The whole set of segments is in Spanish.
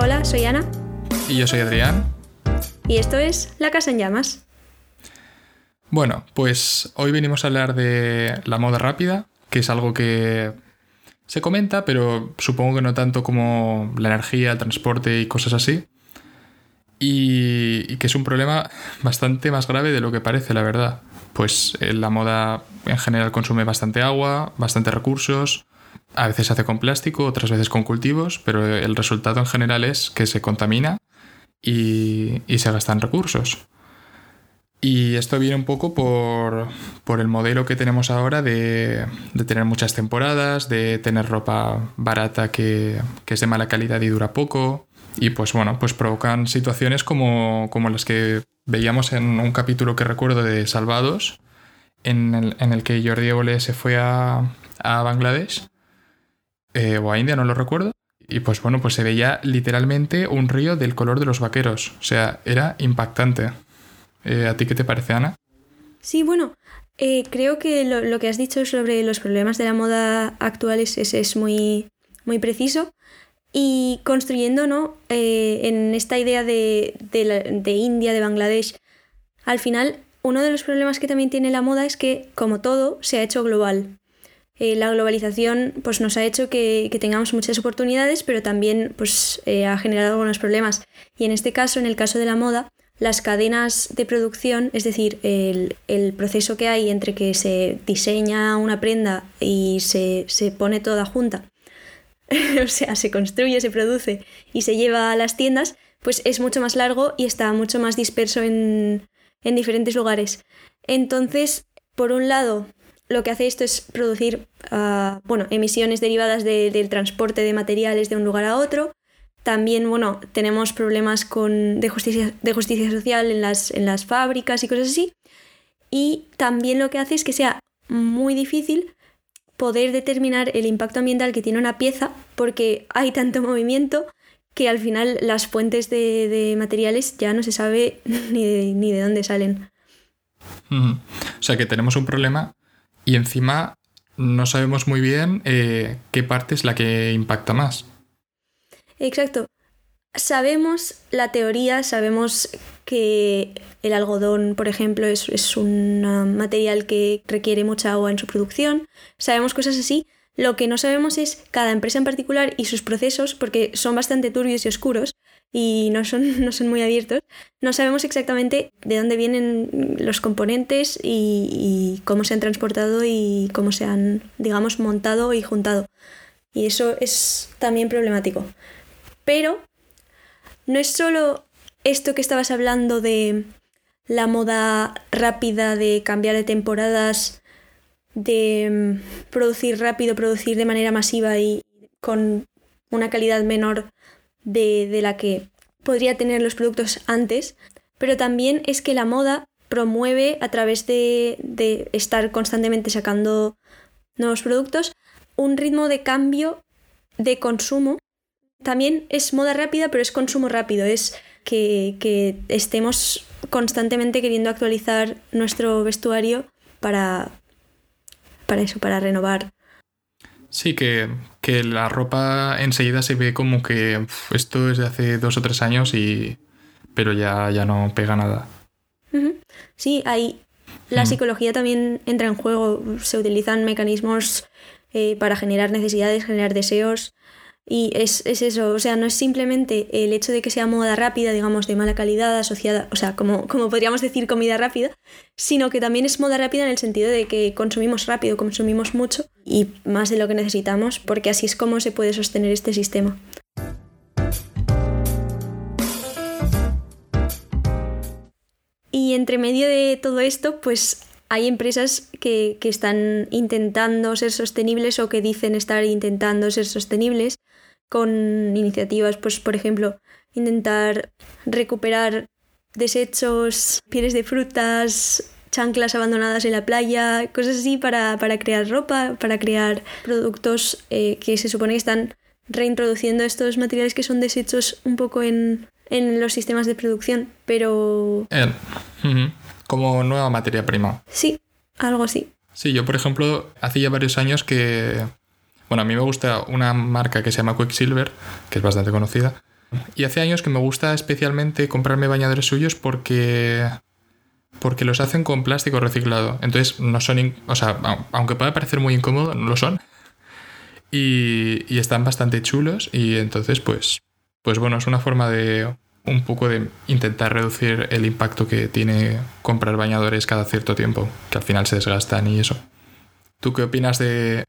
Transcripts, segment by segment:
Hola, soy Ana. Y yo soy Adrián. Y esto es La Casa en Llamas. Bueno, pues hoy venimos a hablar de la moda rápida, que es algo que se comenta, pero supongo que no tanto como la energía, el transporte y cosas así. Y, que es un problema bastante más grave de lo que parece, la verdad. Pues eh, la moda en general consume bastante agua, bastante recursos, a veces se hace con plástico, otras veces con cultivos, pero el resultado en general es que se contamina y, se gastan recursos. Y esto viene un poco por, el modelo que tenemos ahora de, tener muchas temporadas, de tener ropa barata que, es de mala calidad y dura poco. Y pues bueno, pues provocan situaciones como, las que veíamos en un capítulo que recuerdo de Salvados, en el, que Jordi Évole se fue a, a Bangladesh eh, o a India, no lo recuerdo. Y pues bueno, pues se veía literalmente un río del color de los vaqueros. O sea, era impactante. Eh, ¿A ti qué te parece, Ana? Sí, bueno, eh, creo que lo, que has dicho sobre los problemas de la moda actual es, es, muy, muy preciso. Y construyendo ¿no? en esta idea de, de India, de Bangladesh, al final uno de los problemas que también tiene la moda es que, como todo, se ha hecho global. Eh, la globalización pues, nos ha hecho que, tengamos muchas oportunidades, pero también pues, eh, ha generado algunos problemas. Y en este caso, en el caso de la moda, las cadenas de producción, es decir, el, proceso que hay entre que se diseña una prenda y se, pone toda junta, o sea, se construye, se produce y se lleva a las tiendas, pues es mucho más largo y está mucho más disperso en, en diferentes lugares. Entonces, por un lado, lo que hace esto es producir ah, bueno, emisiones derivadas del transporte de materiales de un lugar a otro. También bueno, tenemos problemas con, de, justicia, de justicia social en las, en las fábricas y cosas así. Y también lo que hace es que sea muy difícil poder determinar el impacto ambiental que tiene una pieza porque hay tanto movimiento que al final las fuentes de, materiales ya no se sabe ni de, ni de dónde salen. O sea que tenemos un problema y encima no sabemos muy bien eh, qué parte es la que impacta más. Exacto. Sabemos la teoría, sabemos que el algodón, por ejemplo, es, un material que requiere mucha agua en su producción, sabemos cosas así. Lo que no sabemos es cada empresa en particular y sus procesos, porque son bastante turbios y oscuros, y no son, no son muy abiertos, no sabemos exactamente de dónde vienen los componentes y, cómo se han transportado y cómo se han, digamos, montado y juntado. Y eso es también problemático. Pero no es solo esto que estabas hablando de la moda rápida, de cambiar de temporadas, de mm, producir rápido, producir de manera masiva y con una calidad menor de, la que podría tener los productos antes, pero también es que la moda promueve a través de, de, estar constantemente sacando nuevos productos un ritmo de cambio de consumo. También es moda rápida, pero es consumo rápido, es que, que estemos constantemente queriendo actualizar nuestro vestuario para, para eso, para renovar Sí, que, la ropa enseguida se ve como que esto es de hace dos o tres años y. pero ya, ya no pega nada. Sí, hay. La mm. psicología también entra en juego. Se utilizan mecanismos eh, para generar necesidades, generar deseos. Y es, eso, o sea, no es simplemente el hecho de que sea moda rápida, digamos, de mala calidad, asociada, o sea, como, como podríamos decir comida rápida, sino que también es moda rápida en el sentido de que consumimos rápido, consumimos mucho y más de lo que necesitamos, porque así es como se puede sostener este sistema. Y entre medio de todo esto, pues hay empresas que, que, están intentando ser sostenibles o que dicen estar intentando ser sostenibles con iniciativas, pues por ejemplo, intentar recuperar desechos, pieles de frutas, chanclas abandonadas en la playa, cosas así para, crear ropa, para crear productos eh, que se supone que están reintroduciendo estos materiales que son desechos un poco en, los sistemas de producción, pero... Eh, como nueva materia prima. Sí, algo así. Sí, yo por ejemplo, hace ya varios años que bueno, a mí me gusta una marca que se llama Quicksilver, que es bastante conocida, Y hace años que me gusta especialmente comprarme bañadores suyos porque porque los hacen con plástico reciclado. Entonces no son, o sea, aunque pueda parecer muy incómodo, no lo son. Y, y, están bastante chulos y entonces pues, pues bueno, es una forma de un poco de intentar reducir el impacto que tiene comprar bañadores cada cierto tiempo, que al final se desgastan y eso. ¿Tú qué opinas de,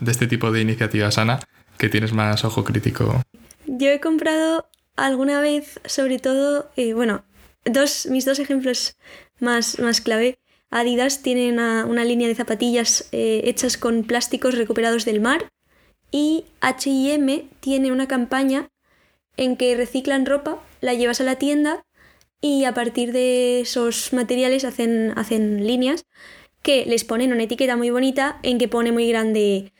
de este tipo de iniciativas, Ana? Que tienes más ojo crítico. Yo he comprado alguna vez, sobre todo, eh, bueno, dos, mis dos ejemplos más, más clave. Adidas tiene una, línea de zapatillas eh, hechas con plásticos recuperados del mar y HM tiene una campaña en que reciclan ropa, la llevas a la tienda y a partir de esos materiales hacen, hacen líneas que les ponen una etiqueta muy bonita en que pone muy grande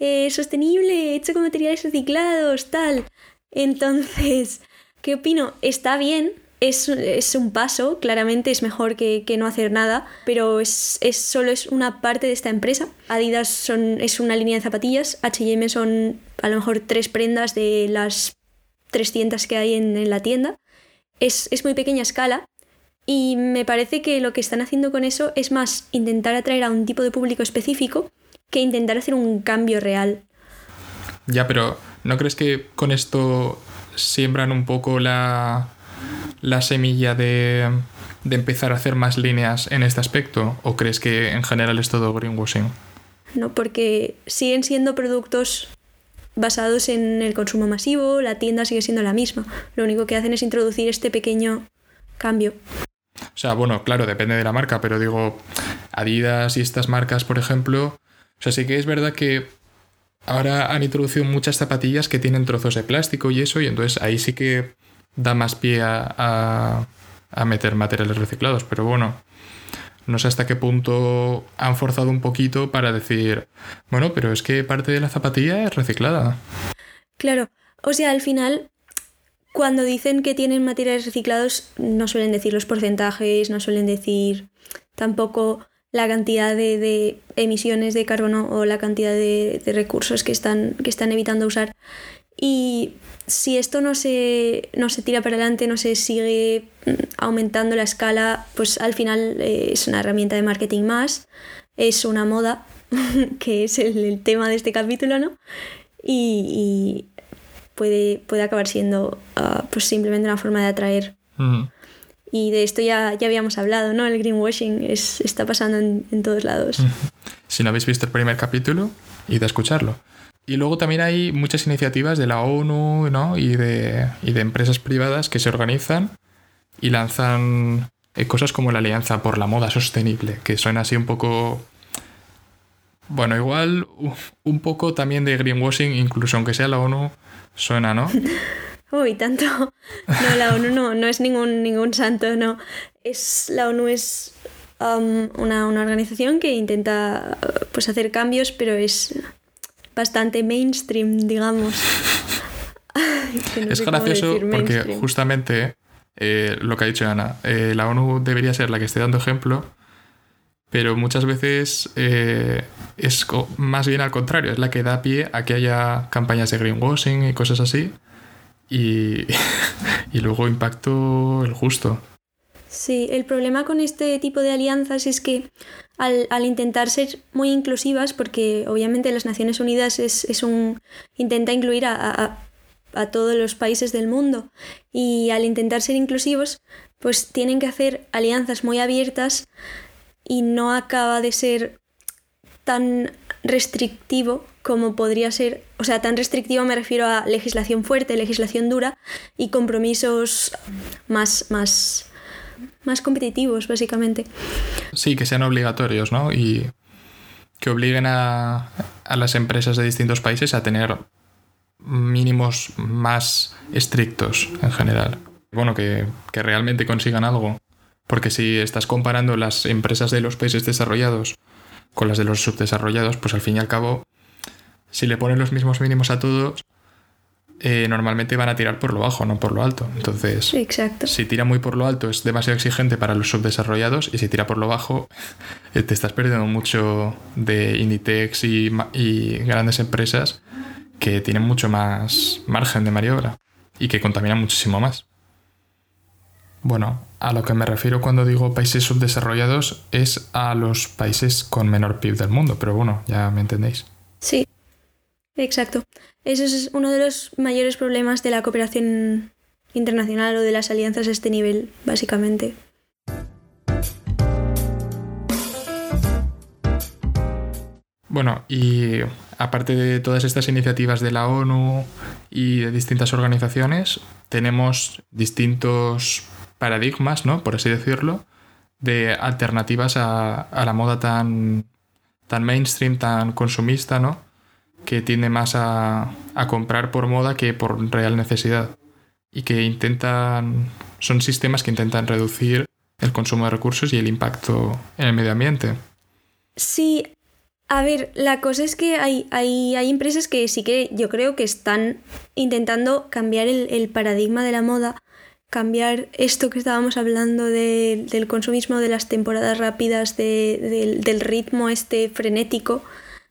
eh, sostenible, hecho con materiales reciclados, tal. Entonces, ¿qué opino? Está bien, es, un paso, claramente es mejor que, no hacer nada, pero es, solo es una parte de esta empresa. Adidas son, es una línea de zapatillas, HM son a lo mejor tres prendas de las 300 que hay en, la tienda. Es, es muy pequeña escala y me parece que lo que están haciendo con eso es más intentar atraer a un tipo de público específico que intentar hacer un cambio real. Ya, pero ¿no crees que con esto siembran un poco la, la semilla de, empezar a hacer más líneas en este aspecto? ¿O crees que en general es todo greenwashing? No, porque siguen siendo productos basados en el consumo masivo, la tienda sigue siendo la misma. Lo único que hacen es introducir este pequeño cambio. O sea, bueno, claro, depende de la marca, pero digo, Adidas y estas marcas, por ejemplo, o sea, sí que es verdad que ahora han introducido muchas zapatillas que tienen trozos de plástico y eso, y entonces ahí sí que da más pie a, meter materiales reciclados. Pero bueno, no sé hasta qué punto han forzado un poquito para decir, bueno, pero es que parte de la zapatilla es reciclada. Claro, o sea, al final, cuando dicen que tienen materiales reciclados, no suelen decir los porcentajes, no suelen decir tampoco la cantidad de, emisiones de carbono o la cantidad de, de recursos que están, que están evitando usar. Y si esto no se, no se tira para adelante, no se sigue mm, aumentando la escala, pues al final eh, es una herramienta de marketing más, es una moda, que es el, tema de este capítulo, ¿no? Y, puede, puede acabar siendo ah, pues simplemente una forma de atraer. Y de esto ya, ya habíamos hablado, ¿no? El greenwashing es, está pasando en, en todos lados. Si no habéis visto el primer capítulo, id a escucharlo. Y luego también hay muchas iniciativas de la ONU ¿no? y, de, y de empresas privadas que se organizan y lanzan eh, cosas como la Alianza por la Moda Sostenible, que suena así un poco... Bueno, igual un poco también de greenwashing, incluso aunque sea la ONU, suena, ¿no? Uy, tanto. No, la ONU no, no es ningún, ningún santo, no. Es, la ONU es um, una, una, organización que intenta pues, hacer cambios, pero es bastante mainstream, digamos. es gracioso porque justamente eh, lo que ha dicho Ana, eh, la ONU debería ser la que esté dando ejemplo, pero muchas veces eh, es más bien al contrario, es la que da pie a que haya campañas de greenwashing y cosas así, y, y luego impacto el justo. Sí, el problema con este tipo de alianzas es que al, intentar ser muy inclusivas, porque obviamente las Naciones Unidas es, un. intenta incluir a, todos los países del mundo. Y al intentar ser inclusivos, pues tienen que hacer alianzas muy abiertas y no acaba de ser tan restrictivo como podría ser, o sea, tan restrictivo me refiero a legislación fuerte, legislación dura y compromisos más, más más competitivos, básicamente. Sí, que sean obligatorios, ¿no? Y que obliguen a, las empresas de distintos países a tener mínimos más estrictos en general. Bueno, que, que realmente consigan algo. Porque si estás comparando las empresas de los países desarrollados con las de los subdesarrollados, pues al fin y al cabo, si le ponen los mismos mínimos a todos, eh, normalmente van a tirar por lo bajo, no por lo alto. Entonces, si tira muy por lo alto es demasiado exigente para los subdesarrollados y si tira por lo bajo eh, te estás perdiendo mucho de Inditex y, y grandes empresas que tienen mucho más margen de maniobra. y que contamina muchísimo más. Bueno, a lo que me refiero cuando digo países subdesarrollados es a los países con menor PIB del mundo, pero bueno, ya me entendéis. Sí, exacto. Eso es uno de los mayores problemas de la cooperación internacional o de las alianzas a este nivel, básicamente. Bueno, y aparte de todas estas iniciativas de la ONU y de distintas organizaciones, tenemos distintos paradigmas, ¿no? Por así decirlo, de alternativas a, la moda tan, tan mainstream, tan consumista, ¿no? Que tiende más a, a comprar por moda que por real necesidad. Y que intentan. son sistemas que intentan reducir el consumo de recursos y el impacto en el medio ambiente. Sí, a ver, la cosa es que hay, hay, hay, empresas que sí que yo creo que están intentando cambiar el, paradigma de la moda, cambiar esto que estábamos hablando del consumismo, de las temporadas rápidas, del, ritmo este frenético.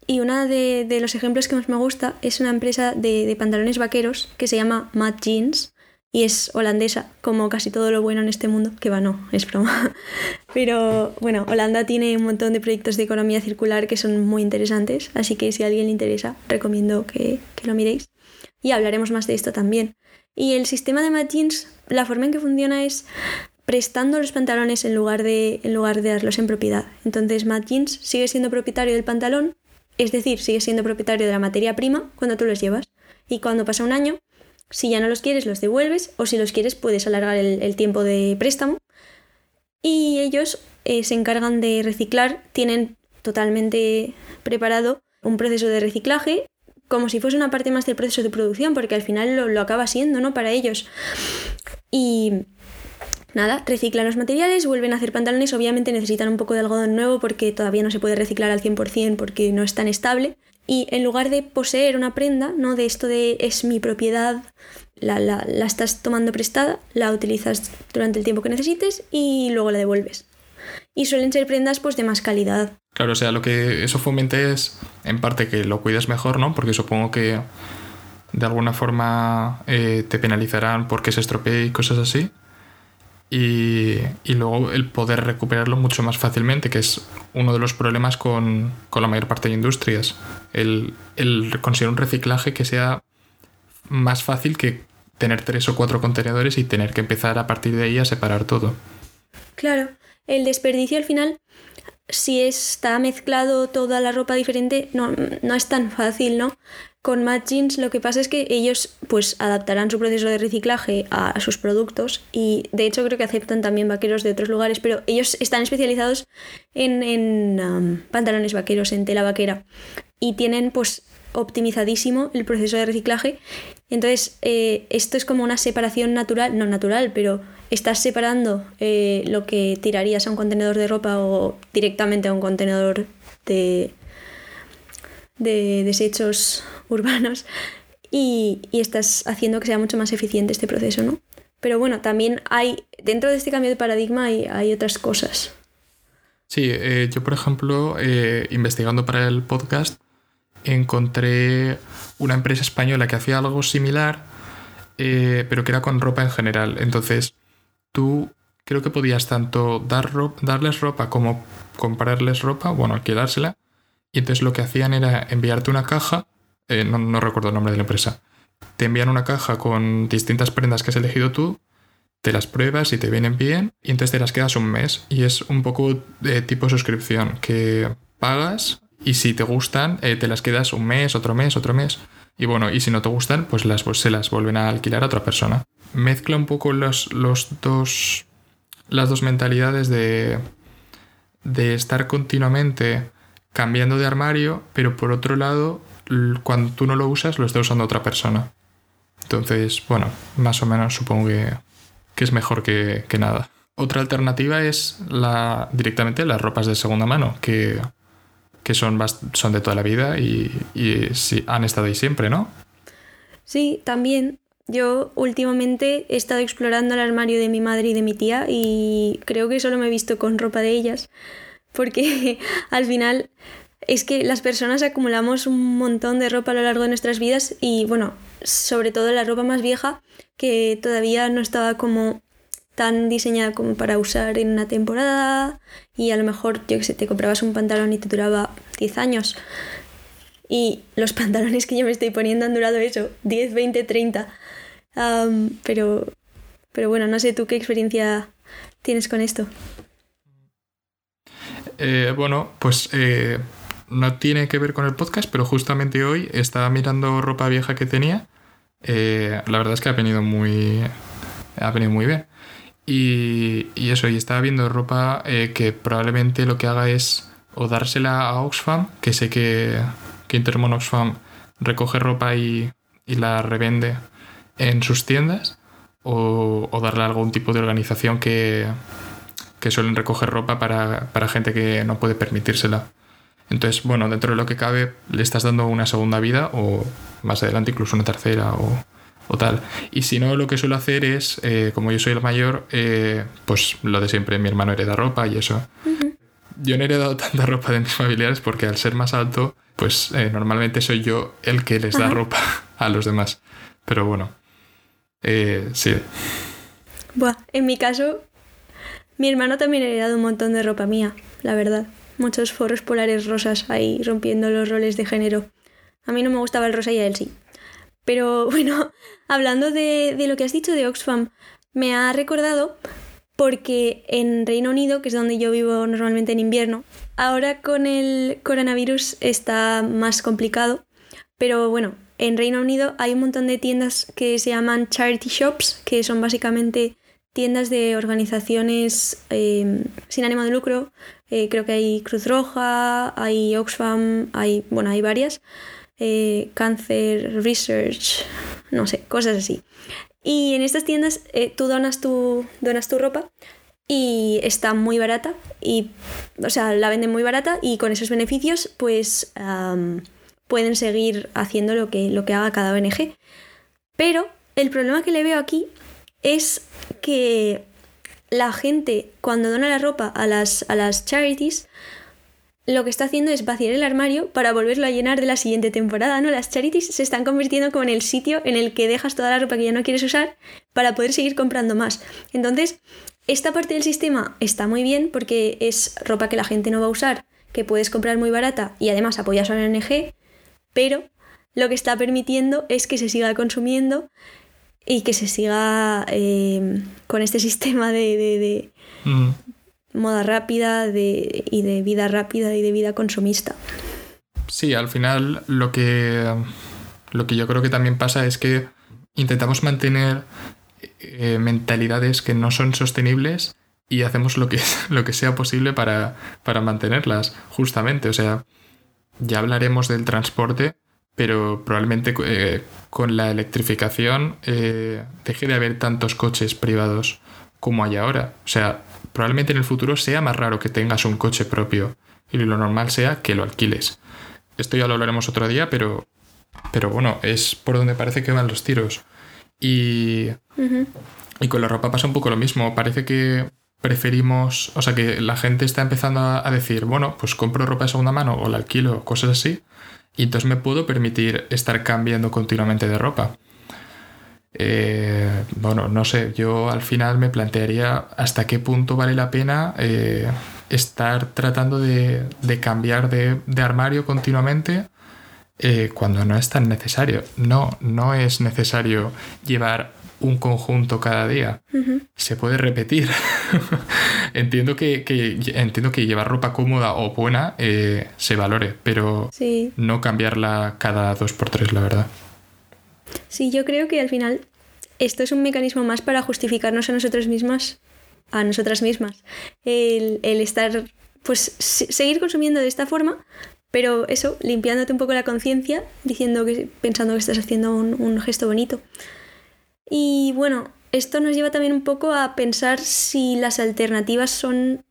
Y uno de, los ejemplos que más me gusta es una empresa de, pantalones vaqueros que se llama Mad Jeans y es holandesa, como casi todo lo bueno en este mundo, que va, no, es broma. Pero bueno, Holanda tiene un montón de proyectos de economía circular que son muy interesantes, así que si a alguien le interesa, recomiendo que, lo miréis. Y hablaremos más de esto también. Y el sistema de matchings, la forma en que funciona es prestando los pantalones en lugar de, en lugar de darlos en propiedad. Entonces Mad Jeans sigue siendo propietario del pantalón, es decir, sigue siendo propietario de la materia prima cuando tú los llevas. Y cuando pasa un año, si ya no los quieres, los devuelves o si los quieres, puedes alargar el, tiempo de préstamo. Y ellos eh, se encargan de reciclar, tienen totalmente preparado un proceso de reciclaje como si fuese una parte más del proceso de producción, porque al final lo, lo acaba siendo, ¿no? Para ellos. Y nada, reciclan los materiales, vuelven a hacer pantalones, obviamente necesitan un poco de algodón nuevo porque todavía no se puede reciclar al 100% porque no es tan estable, y en lugar de poseer una prenda, ¿no? De esto de es mi propiedad, la, la, la estás tomando prestada, la utilizas durante el tiempo que necesites y luego la devuelves. Y suelen ser prendas pues de más calidad. Claro, o sea, lo que eso fomente es en parte que lo cuides mejor, ¿no? Porque supongo que de alguna forma eh, te penalizarán porque se estropee y cosas así y, luego el poder recuperarlo mucho más fácilmente, que es uno de los problemas con, la mayor parte de industrias. El, conseguir un reciclaje que sea más fácil que tener tres o cuatro contenedores y tener que empezar a partir de ahí a separar todo. Claro, el desperdicio al final, si está mezclado toda la ropa diferente, no, no es tan fácil, ¿no? Con Mad Jeans lo que pasa es que ellos pues adaptarán su proceso de reciclaje a sus productos y de hecho creo que aceptan también vaqueros de otros lugares, pero ellos están especializados en, um, pantalones vaqueros, en tela vaquera y tienen pues optimizadísimo el proceso de reciclaje. Entonces eh, esto es como una separación natural, no natural, pero estás separando eh, lo que tirarías a un contenedor de ropa o directamente a un contenedor de, de desechos urbanos y, estás haciendo que sea mucho más eficiente este proceso, ¿no? Pero bueno, también hay, dentro de este cambio de paradigma hay, otras cosas. Sí, eh, yo por ejemplo, eh, investigando para el podcast, encontré una empresa española que hacía algo similar, eh, pero que era con ropa en general. Entonces, tú creo que podías tanto dar darles ropa como comprarles ropa, bueno, alquilársela. Y entonces lo que hacían era enviarte una caja eh, no, recuerdo el nombre de la empresa, te envían una caja con distintas prendas que has elegido tú, te las pruebas y te vienen bien, y entonces te las quedas un mes. Y es un poco de tipo suscripción, que pagas y si te gustan, eh, te las quedas un mes, otro mes, otro mes. Y bueno, y si no te gustan, pues, las, pues se las vuelven a alquilar a otra persona. Mezcla un poco los, los dos, las dos mentalidades de, de estar continuamente cambiando de armario, pero por otro lado cuando tú no lo usas lo está usando otra persona. Entonces, bueno, más o menos supongo que, es mejor que, nada. Otra alternativa es la, directamente las ropas de segunda mano, que, son, son de toda la vida y, y han estado ahí siempre, ¿no? Sí, también. Yo últimamente he estado explorando el armario de mi madre y de mi tía y creo que solo me he visto con ropa de ellas, porque al final es que las personas acumulamos un montón de ropa a lo largo de nuestras vidas y bueno, sobre todo la ropa más vieja que todavía no estaba como tan diseñada como para usar en una temporada y a lo mejor, yo que sé, te comprabas un pantalón y te duraba 10 años. Y los pantalones que yo me estoy poniendo han durado eso, 10, 20, 30. pero, pero bueno, no sé tú qué experiencia tienes con esto. Eh, bueno, pues eh, no tiene que ver con el podcast, pero justamente hoy estaba mirando ropa vieja que tenía. Eh, la verdad es que ha venido muy, ha venido muy bien. Y, y eso, y estaba viendo ropa que probablemente lo que haga es o dársela a Oxfam, que sé que, que Intermon Oxfam recoge ropa y, y la revende en sus tiendas, o, o darle a algún tipo de organización que, que suelen recoger ropa para, gente que no puede permitírsela. Entonces, bueno, dentro de lo que cabe, le estás dando una segunda vida o más adelante incluso una tercera o, tal. Y si no, lo que suelo hacer es, eh, como yo soy el mayor, eh, pues lo de siempre, mi hermano hereda ropa y eso. Yo no he heredado tanta ropa de mis familiares porque al ser más alto, pues eh, normalmente soy yo el que les da ropa a los demás. Pero bueno, sí. Buah, en mi caso, mi hermano también ha heredado un montón de ropa mía, la verdad. Muchos forros polares rosas ahí rompiendo los roles de género. A mí no me gustaba el rosa y a él sí. Pero bueno, hablando de, lo que has dicho de Oxfam, me ha recordado porque en Reino Unido, que es donde yo vivo normalmente en invierno, ahora con el coronavirus está más complicado. Pero bueno, en Reino Unido hay un montón de tiendas que se llaman charity shops, que son básicamente tiendas de organizaciones eh, sin ánimo de lucro. Eh, creo que hay Cruz Roja, hay Oxfam, hay, bueno, hay varias. Eh, Cancer Research, no sé, cosas así. Y en estas tiendas tú donas tu, donas tu ropa y está muy barata. Y, o sea, la venden muy barata y con esos beneficios pues pueden seguir haciendo lo que, lo que haga cada ONG. Pero el problema que le veo aquí es que la gente cuando dona la ropa a las, a las charities lo que está haciendo es vaciar el armario para volverlo a llenar de la siguiente temporada, ¿no? Las charities se están convirtiendo como en el sitio en el que dejas toda la ropa que ya no quieres usar para poder seguir comprando más. Entonces, esta parte del sistema está muy bien porque es ropa que la gente no va a usar, que puedes comprar muy barata y además apoyas a una ONG, pero lo que está permitiendo es que se siga consumiendo y que se siga eh, con este sistema de, mm. moda rápida y de vida rápida y de vida consumista. Sí, al final lo que, lo que yo creo que también pasa es que intentamos mantener eh, mentalidades que no son sostenibles y hacemos lo que, lo que sea posible para, para mantenerlas, justamente. O sea, ya hablaremos del transporte, pero probablemente eh, con la electrificación eh, deje de haber tantos coches privados como hay ahora. O sea, probablemente en el futuro sea más raro que tengas un coche propio y lo normal sea que lo alquiles. Esto ya lo hablaremos otro día, pero, pero bueno, es por donde parece que van los tiros. Y, y con la ropa pasa un poco lo mismo. Parece que preferimos, o sea, que la gente está empezando a decir, bueno, pues compro ropa de segunda mano o la alquilo, cosas así y entonces me puedo permitir estar cambiando continuamente de ropa. Eh, bueno, no sé, yo al final me plantearía hasta qué punto vale la pena eh, estar tratando de, cambiar de, armario continuamente eh, cuando no es tan necesario. No, no es necesario llevar un conjunto cada día. Se puede repetir. entiendo, que, entiendo que llevar ropa cómoda o buena eh, se valore, pero no cambiarla cada dos por tres, la verdad. Sí, yo creo que al final esto es un mecanismo más para justificarnos a nosotros mismas, a nosotras mismas. El, estar, pues, seguir consumiendo de esta forma, pero eso, limpiándote un poco la conciencia, diciendo que, pensando que estás haciendo un gesto bonito. Y bueno, esto nos lleva también un poco a pensar si las alternativas son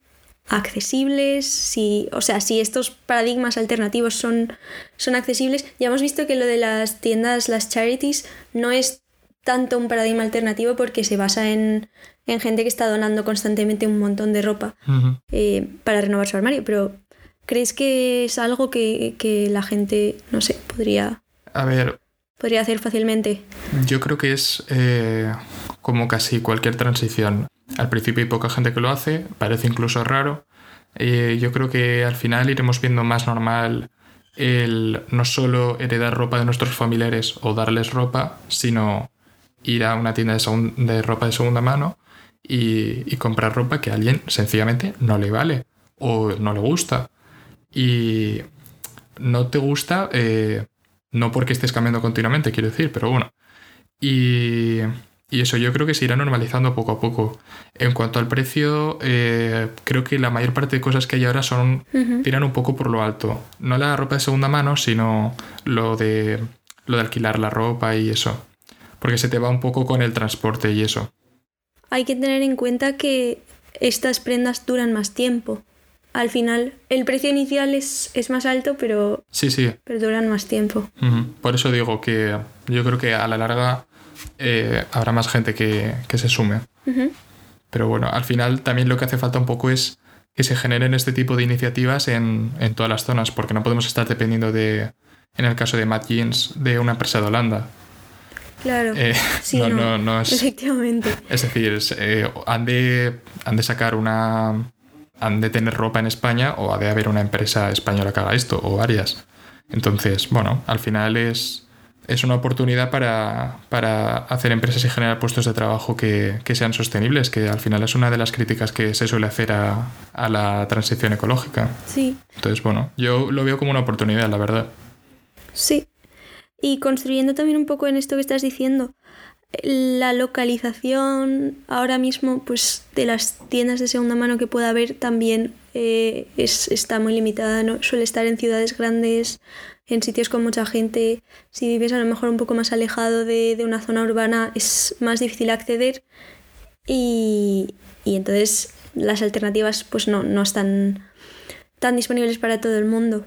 accesibles, si, o sea, si estos paradigmas alternativos son, son accesibles. Ya hemos visto que lo de las tiendas, las charities, no es tanto un paradigma alternativo porque se basa en, gente que está donando constantemente un montón de ropa eh, para renovar su armario, pero ¿Crees que es algo que, que la gente, no sé, podría, A ver, podría hacer fácilmente? yo creo que es eh, como casi cualquier transición. Al principio hay poca gente que lo hace, parece incluso raro. Eh, yo creo que al final iremos viendo más normal el no solo heredar ropa de nuestros familiares o darles ropa, sino ir a una tienda de, segun- de ropa de segunda mano y, y comprar ropa que a alguien sencillamente no le vale o no le gusta. Y no te gusta, eh, no porque estés cambiando continuamente, quiero decir, pero bueno. Y, y eso yo creo que se irá normalizando poco a poco. En cuanto al precio, eh, creo que la mayor parte de cosas que hay ahora son tiran un poco por lo alto. No la ropa de segunda mano, sino lo de, lo de alquilar la ropa y eso. Porque se te va un poco con el transporte y eso. Hay que tener en cuenta que estas prendas duran más tiempo. Al final, el precio inicial es, es más alto, pero, Sí, sí. pero duran más tiempo. Por eso digo que yo creo que a la larga eh, habrá más gente que, que se sume. Pero bueno, al final también lo que hace falta un poco es que se generen este tipo de iniciativas en, en todas las zonas, porque no podemos estar dependiendo de, en el caso de Mad Jeans, de una empresa de Holanda. Claro. Eh, Sí, no, no, no, no es, Efectivamente. es decir, eh, han, de, han de sacar una... han de tener ropa en España o ha de haber una empresa española que haga esto, o varias. Entonces, bueno, al final es, es una oportunidad para, para hacer empresas y generar puestos de trabajo que, que sean sostenibles, que al final es una de las críticas que se suele hacer a, a la transición ecológica. Sí, Entonces, bueno, yo lo veo como una oportunidad, la verdad. sí. Y construyendo también un poco en esto que estás diciendo, la localización ahora mismo pues de las tiendas de segunda mano que pueda haber también eh, es, está muy limitada, ¿no? Suele estar en ciudades grandes, en sitios con mucha gente. Si vives a lo mejor un poco más alejado de, de una zona urbana es más difícil acceder y, y entonces las alternativas pues no, no están tan disponibles para todo el mundo.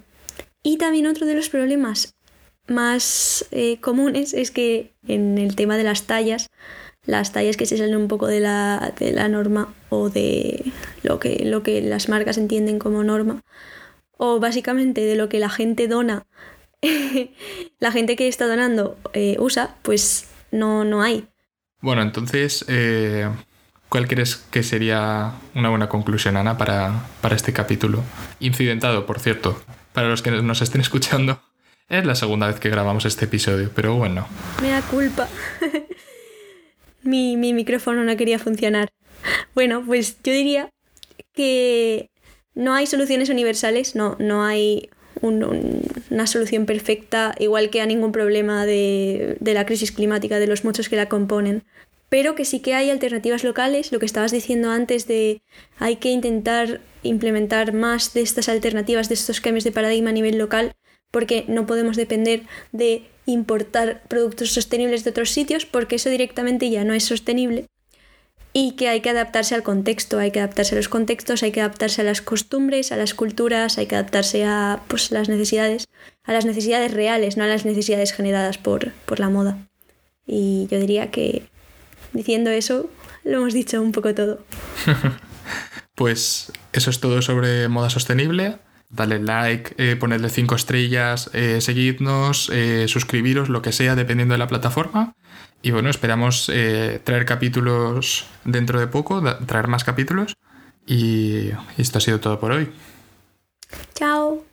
Y también otro de los problemas más eh, comunes es que en el tema de las tallas, las tallas que se salen un poco de la, de la norma o de lo que, lo que las marcas entienden como norma, o básicamente de lo que la gente dona, la gente que está donando eh, usa, pues no, no hay. Bueno, entonces, eh, ¿cuál crees que sería una buena conclusión, Ana, para, para este capítulo? Incidentado, por cierto. Para los que nos estén escuchando, es la segunda vez que grabamos este episodio, pero bueno. Me da culpa. mi, mi micrófono no quería funcionar. Bueno, pues yo diría que no hay soluciones universales, no, no hay un- un- una solución perfecta, igual que a ningún problema de, de la crisis climática, de los muchos que la componen. Pero que sí que hay alternativas locales, lo que estabas diciendo antes de hay que intentar implementar más de estas alternativas, de estos cambios de paradigma a nivel local, porque no podemos depender de importar productos sostenibles de otros sitios, porque eso directamente ya no es sostenible y que hay que adaptarse al contexto, hay que adaptarse a los contextos, hay que adaptarse a las costumbres, a las culturas, hay que adaptarse a pues, las necesidades, a las necesidades reales, no a las necesidades generadas por, por la moda. Y yo diría que diciendo eso lo hemos dicho un poco todo. Pues eso es todo sobre moda sostenible. Dale like, eh, ponedle 5 estrellas, eh, seguidnos, eh, suscribiros, lo que sea, dependiendo de la plataforma. Y bueno, esperamos eh, traer capítulos dentro de poco, traer más capítulos. Y esto ha sido todo por hoy. Chao.